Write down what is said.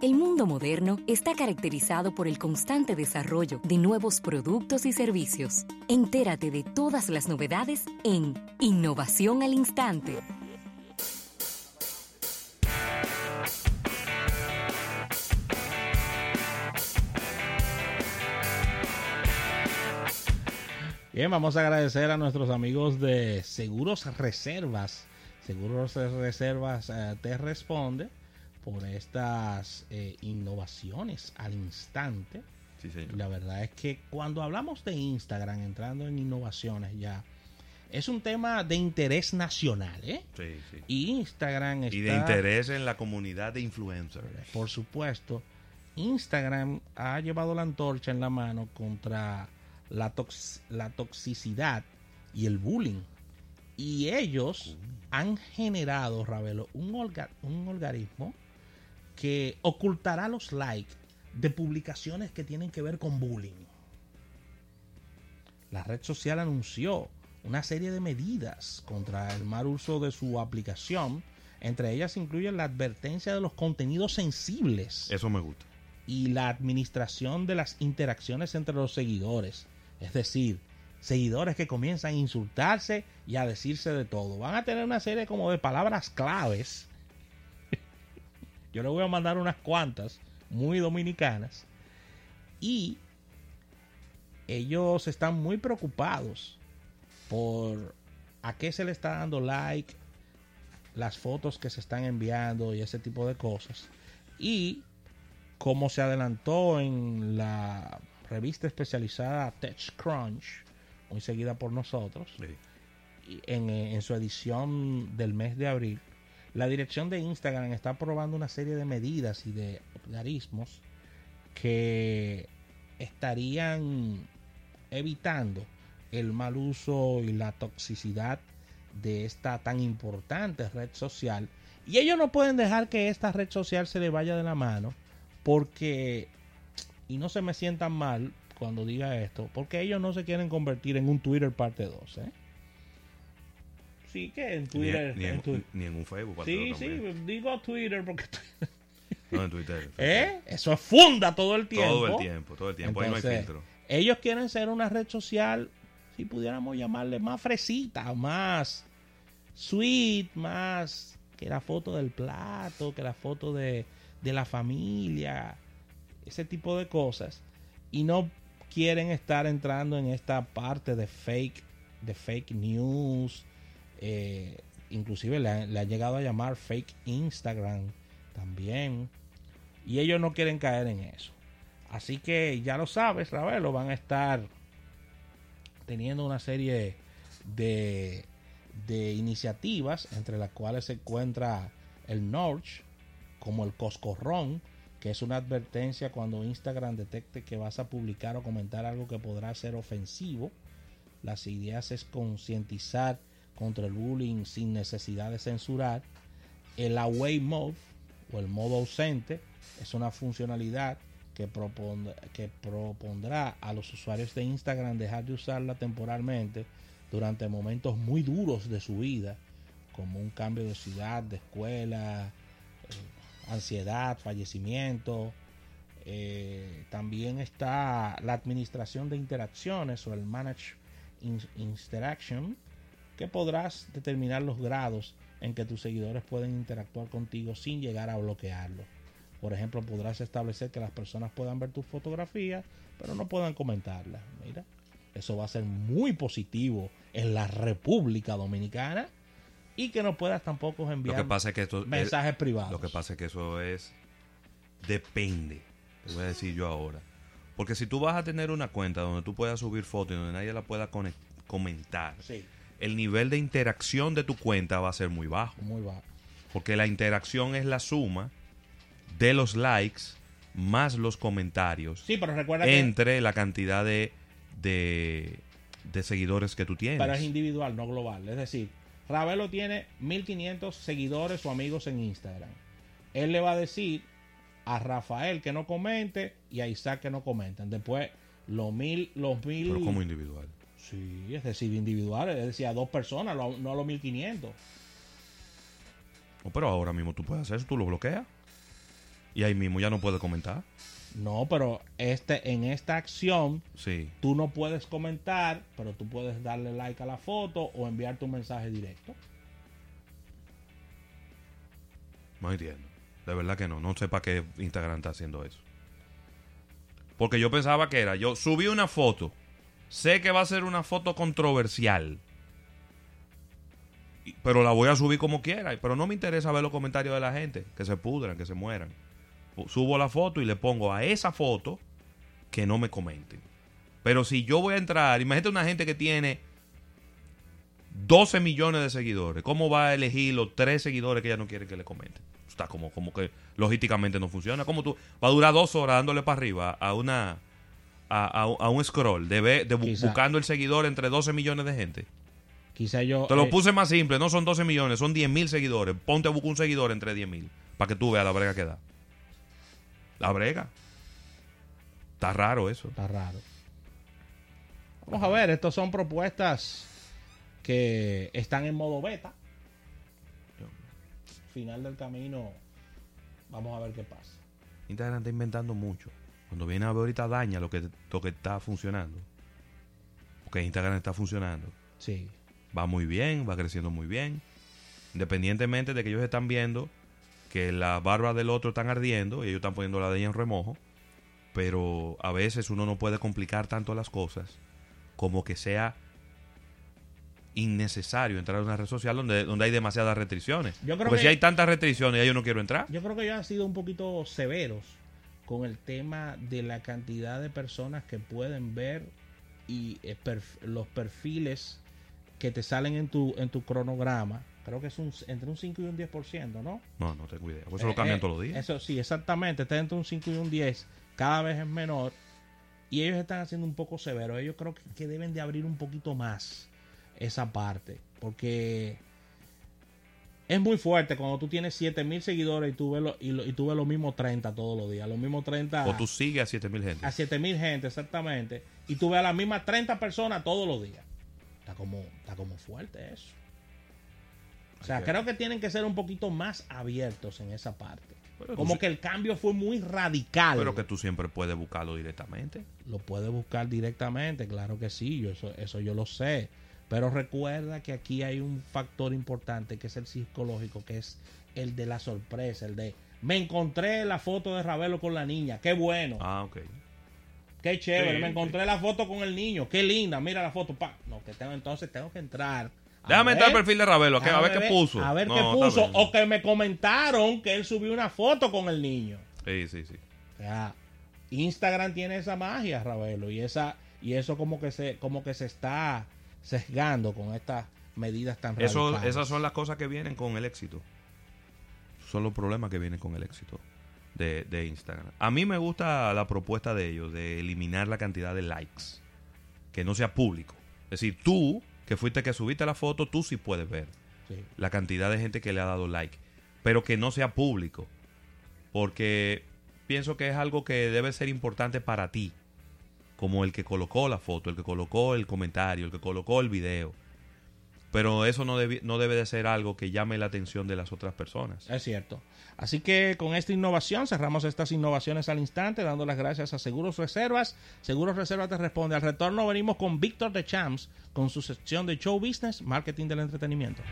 El mundo moderno está caracterizado por el constante desarrollo de nuevos productos y servicios. Entérate de todas las novedades en Innovación al Instante. Bien, vamos a agradecer a nuestros amigos de Seguros Reservas. Seguros Reservas eh, te responde por estas eh, innovaciones al instante. Sí, señor. La verdad es que cuando hablamos de Instagram, entrando en innovaciones ya, es un tema de interés nacional, ¿eh? Sí, sí. Y Instagram está... Y de interés en la comunidad de influencers. Por supuesto, Instagram ha llevado la antorcha en la mano contra la, tox- la toxicidad y el bullying. Y ellos han generado, Ravelo, un, un algoritmo que ocultará los likes de publicaciones que tienen que ver con bullying. La red social anunció una serie de medidas contra el mal uso de su aplicación. Entre ellas incluyen la advertencia de los contenidos sensibles Eso me gusta. y la administración de las interacciones entre los seguidores. Es decir, seguidores que comienzan a insultarse y a decirse de todo. Van a tener una serie como de palabras claves. Yo le voy a mandar unas cuantas muy dominicanas. Y ellos están muy preocupados por a qué se le está dando like, las fotos que se están enviando y ese tipo de cosas. Y como se adelantó en la revista especializada TechCrunch, muy seguida por nosotros, Sí. y en, en su edición del mes de abril, la dirección de Instagram está probando una serie de medidas y de algoritmos que estarían evitando el mal uso y la toxicidad de esta tan importante red social. Y ellos no pueden dejar que esta red social se le vaya de la mano porque, y no se me sientan mal cuando diga esto, porque ellos no se quieren convertir en un Twitter parte 2. ¿eh? Sí, que en Twitter. ni en en, Twi- ni en un Facebook. sí, sí, digo Twitter porque... No, en Twitter. ¿Eh? Eso es funda todo el tiempo. Todo el tiempo, todo el tiempo. Ahí no hay Entonces, filtro. Ellos quieren ser una red social, si pudiéramos llamarle más fresita, más sweet, más que la foto del plato, que la foto de, de la familia, ese tipo de cosas. Y no quieren estar entrando en esta parte de fake, de fake news. Eh, inclusive le, ha- le ha llegado a llamar fake Instagram también. Y ellos no quieren caer en eso. Así que ya lo sabes, Ravelo, van a estar teniendo una serie de, de iniciativas, entre las cuales se encuentra el Norch, como el Coscorrón, que es una advertencia cuando Instagram detecte que vas a publicar o comentar algo que podrá ser ofensivo. Las ideas es concientizar contra el bullying sin necesidad de censurar. El Away Mode o el modo ausente es una funcionalidad que, propon- que propondrá a los usuarios de Instagram dejar de usarla temporalmente durante momentos muy duros de su vida, como un cambio de ciudad, de escuela, eh, ansiedad, fallecimiento. Eh, también está la administración de interacciones o el Manage in- Interaction, que podrás determinar los grados en que tus seguidores pueden interactuar contigo sin llegar a bloquearlo. Por ejemplo, podrás establecer que las personas puedan ver tus fotografías, pero no puedan comentarlas. Mira, eso va a ser muy positivo en la República Dominicana y que no puedas tampoco Lo enviar que pasa es que esto. mensajes es- privados. Lo que pasa es que eso es. Depende. Te voy a decir yo ahora. Porque si tú vas a tener una cuenta donde tú puedas subir fotos y donde nadie la pueda comentar, Sí, el nivel de interacción de tu cuenta va a ser muy bajo. muy bajo. Porque la interacción es la suma de los likes más los comentarios Sí, pero recuerda que entre la cantidad de, de, de seguidores que tú tienes. pero es individual, no global. Es decir, Ravelo tiene 1500 seguidores o amigos en Instagram. Él le va a decir a Rafael que no comente y a Isaac que no comenten. Después, los mil, los mil. pero como individual. Sí, es decir, individuales, es decir, a dos personas, no a los 1500. Oh, pero ahora mismo tú puedes hacer eso, tú lo bloqueas. Y ahí mismo ya no puede comentar. No, pero este, en esta acción Sí. tú no puedes comentar, pero tú puedes darle like a la foto o enviar tu mensaje directo. No entiendo. De verdad que no. No sé para qué Instagram está haciendo eso. Porque yo pensaba que era, yo subí una foto. Sé que va a ser una foto controversial. Pero la voy a subir como quiera. Pero no me interesa ver los comentarios de la gente. Que se pudran, que se mueran. Subo la foto y le pongo a esa foto que no me comenten. Pero si yo voy a entrar, imagínate una gente que tiene 12 millones de seguidores. ¿Cómo va a elegir los tres seguidores que ella no quiere que le comenten? Está como, como que logísticamente no funciona. Como tú va a durar dos horas dándole para arriba a una a, a- a un scroll de, bu- buscando el seguidor entre 12 millones de gente. Quizá yo... Te lo eh, puse más simple, no son 12 millones, son 10 mil seguidores. Ponte a buscar un seguidor entre 10 mil para que tú veas la brega que da. La brega. Está raro eso. Está raro. Vamos a ver, estas son propuestas que están en modo beta. Final del camino, vamos a ver qué pasa. Instagram está inventando mucho. Cuando viene a ver ahorita daña lo que, lo que está funcionando. Porque Instagram está funcionando. Sí, Va muy bien, va creciendo muy bien. Independientemente de que ellos están viendo que las barbas del otro están ardiendo y ellos están poniendo la de ella en remojo. Pero a veces uno no puede complicar tanto las cosas como que sea innecesario entrar a una red social donde, donde hay demasiadas restricciones. Yo creo Porque que- si hay tantas restricciones, ya yo no quiero entrar. yo creo que ellos han sido un poquito severos con el tema de la cantidad de personas que pueden ver y eh, perf- los perfiles que te salen en tu, en tu cronograma. Creo que es un, entre un 5 y un 10%, ¿no? No, no tengo idea. Pues eso Eh, lo cambian eh, todos los días. Eso sí, exactamente. Está entre un 5 y un 10. Cada vez es menor. Y ellos están haciendo un poco severo. Ellos creo que, que deben de abrir un poquito más esa parte. Porque es muy fuerte cuando tú tienes 7000 seguidores y tú ves, lo- y, lo- y tú ves los mismos 30 todos los días. Los mismos 30 O tú sigues a 7000 gente. a 7000 gente, exactamente. Y tú ves a las mismas 30 personas todos los días. Está como, está como fuerte eso. O sea, creo que tienen que ser un poquito más abiertos en esa parte. Pero Como que el cambio fue muy radical. Pero que tú siempre puedes buscarlo directamente. Lo puedes buscar directamente, claro que sí, yo eso, eso yo lo sé. Pero recuerda que aquí hay un factor importante que es el psicológico, que es el de la sorpresa, el de me encontré la foto de Ravelo con la niña, qué bueno. Ah, ok. Qué chévere, Sí, me encontré la foto con el niño, qué linda, mira la foto, pa. No, que tengo entonces tengo que entrar. Déjame entrar al ver, perfil de Ravelo, a, ver qué puso. A ver No, qué puso, o que me comentaron que él subió una foto con el niño. Sí, sí, sí. O sea, Instagram tiene esa magia, Ravelo, y esa y eso como que se como que se está sesgando con estas medidas tan Eso, esas son las cosas que vienen con el éxito. Son los problemas que vienen con el éxito de, de Instagram. A mí me gusta la propuesta de ellos de eliminar la cantidad de likes. Que no sea público. Es decir, tú, que fuiste que subiste la foto, tú sí puedes ver Sí. la cantidad de gente que le ha dado like. Pero que no sea público. Porque pienso que es algo que debe ser importante para ti. Como el que colocó la foto, el que colocó el comentario, el que colocó el video. Pero eso no, debi- no debe de ser algo que llame la atención de las otras personas. Es cierto. Así que con esta innovación cerramos estas innovaciones al instante, dando las gracias a Seguros Reservas. Seguros Reservas te responde. Al retorno venimos con Víctor de Champs, con su sección de Show Business, Marketing del Entretenimiento.